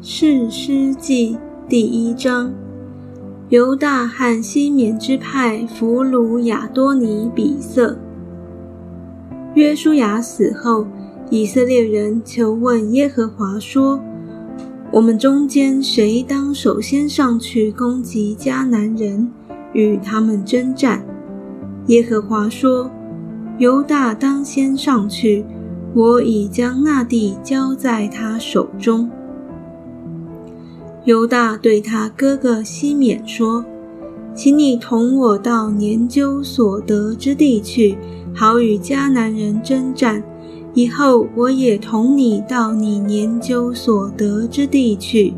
士师记第一章：犹大和西缅支派俘虏亚多尼比色。约书亚死后，以色列人求问耶和华说：“我们中间谁当首先上去攻击迦南人，与他们征战？”耶和华说：“犹大当先上去，我已将那地交在他手中。”犹大对他哥哥西缅说：“请你同我到研究所得之地去，好与迦南人征战。以后我也同你到你研究所得之地去。”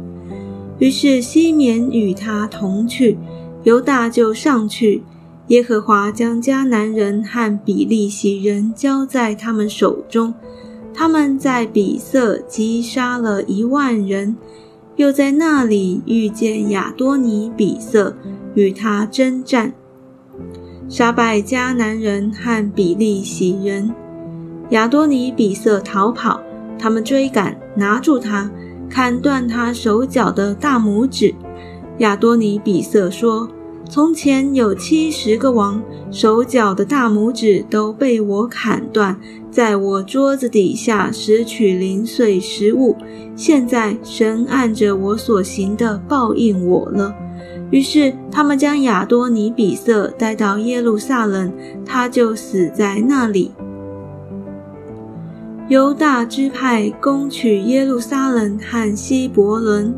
于是西缅与他同去，犹大就上去。耶和华将迦南人和比利洗人交在他们手中，他们在比色击杀了一万人。又在那里遇见亚多尼比色，与他征战，杀败迦南人和比利洗人。亚多尼比色逃跑，他们追赶，拿住他，砍断他手脚的大拇指。亚多尼比色说。从前有七十个王，手脚的大拇指都被我砍断，在我桌子底下拾取零碎食物。现在神按着我所行的报应我了。于是他们将亚多尼比色带到耶路撒冷，他就死在那里。犹大支派攻取耶路撒冷和希伯伦。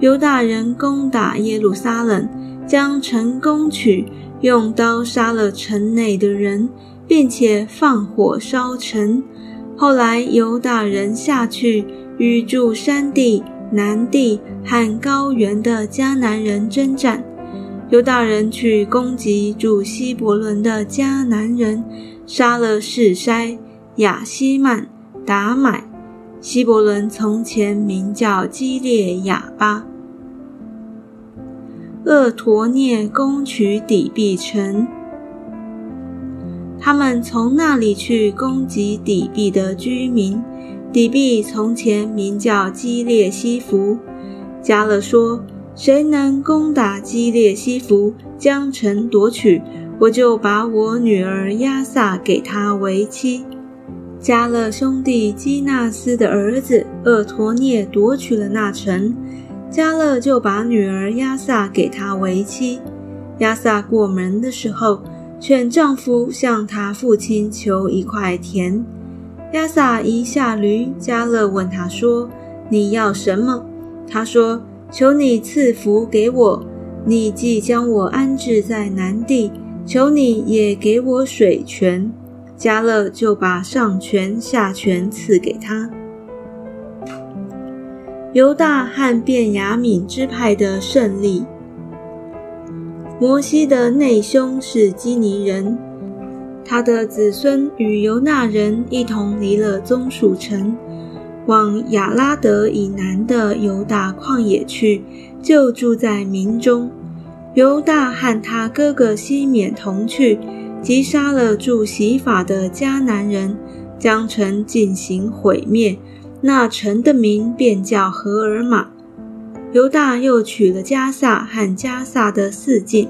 犹大人攻打耶路撒冷，将城攻取，用刀杀了城内的人，并且放火烧城。后来犹大人下去与住山地、南地和高原的迦南人征战。犹大人去攻击住希伯伦的迦南人，杀了士筛、亚希曼、达买。希伯伦从前名叫基列亚巴。厄陀涅攻取底壁城，他们从那里去攻击底壁的居民。底壁从前名叫基列西弗。加勒说：“谁能攻打基列西弗，将城夺取，我就把我女儿亚萨给他为妻。”加勒兄弟基纳斯的儿子厄陀涅夺取了那城。加勒就把女儿亚萨给他为妻。亚萨过门的时候，劝丈夫向他父亲求一块田。亚萨一下驴，加勒问他说：“你要什么？”他说：“求你赐福给我。你既将我安置在南地，求你也给我水泉。”加勒就把上权下权赐给他。犹大和便雅悯支派的胜利。摩西的内兄是基尼人，他的子孙与犹大人一同离了棕树城，往亚拉德以南的犹大旷野去，就住在民中。犹大和他哥哥西缅同去，击杀了住洗法的迦南人，将城进行毁灭。那城的名便叫荷尔玛。犹大又取了加萨和加萨的四境，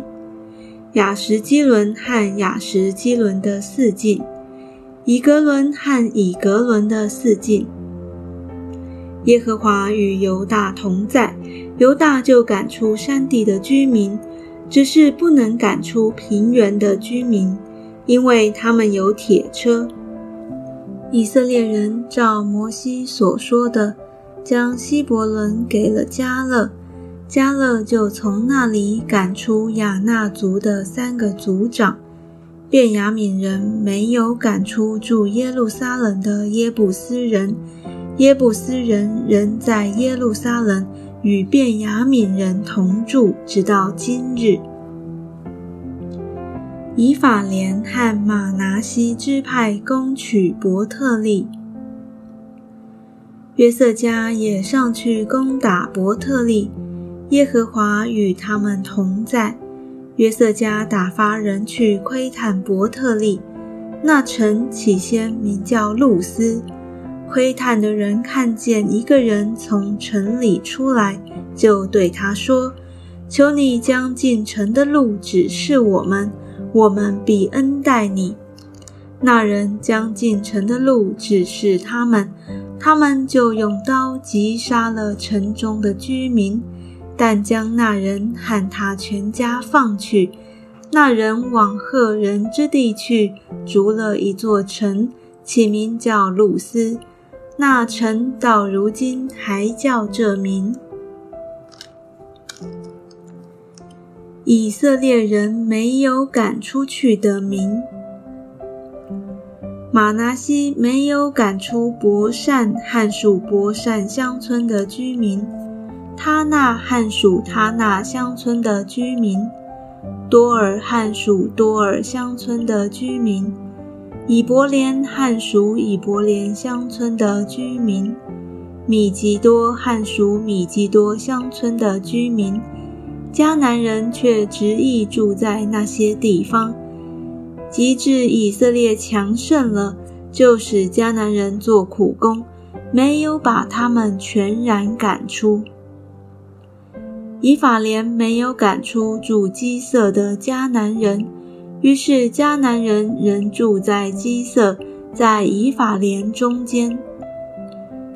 雅什基伦和雅什基伦的四境，以格伦和以格伦的四境。耶和华与犹大同在，犹大就赶出山地的居民，只是不能赶出平原的居民，因为他们有铁车。以色列人照摩西所说的，将希伯伦给了加勒，加勒就从那里赶出亚纳族的三个族长。便雅悯人没有赶出住耶路撒冷的耶布斯人，耶布斯人仍在耶路撒冷与便雅悯人同住，直到今日。以法莲和马拿西支派攻取伯特利，约瑟家也上去攻打伯特利。耶和华与他们同在。约瑟家打发人去窥探伯特利，那城起先名叫路斯，窥探的人看见一个人从城里出来，就对他说：“求你将进城的路指示我们，我们必恩待你。”那人将进城的路指示他们，他们就用刀击杀了城中的居民，但将那人和他全家放去。那人往赫人之地去，筑了一座城，起名叫路斯。那城到如今还叫这名。以色列人没有赶出去的名。马拿西没有赶出伯善汉属伯善乡村的居民，他那汉属他那乡村的居民，多尔汉属多尔乡村的居民。以伯莲汉属以伯莲乡村的居民，米吉多汉属米吉多乡村的居民，迦南人却执意住在那些地方。及至以色列强盛了，就使迦南人做苦工，没有把他们全然赶出。以法莲没有赶出住基色的迦南人。于是迦南人仍住在基色，在以法莲中间。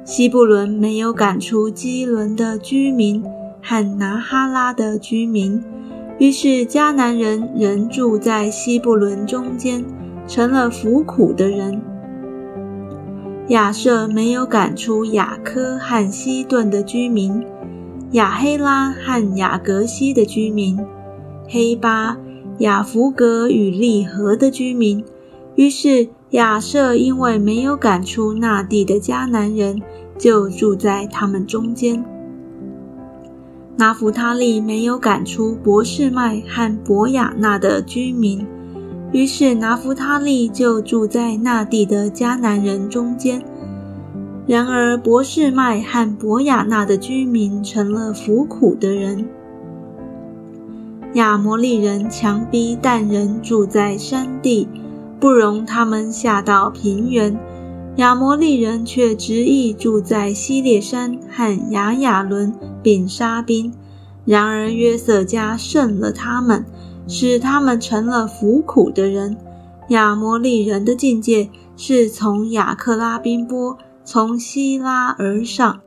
西布伦没有赶出基伦的居民和拿哈拉的居民，于是迦南人仍住在西布伦中间，成了服苦的人。亚瑟没有赶出雅科和西顿的居民，亚黑拉和雅格西的居民，黑巴。雅弗格与利和的居民，于是亚瑟因为没有赶出那地的迦南人，就住在他们中间。拿弗他利没有赶出博士麦和博雅纳的居民，于是拿弗他利就住在那地的迦南人中间。然而博士麦和博雅纳的居民成了服苦的人。亚摩利人强逼但人住在山地，不容他们下到平原；亚摩利人却执意住在西列山和雅雅伦，并杀兵。然而约瑟家胜了他们，使他们成了服苦的人。亚摩利人的境界是从雅克拉宾波，从希拉而上。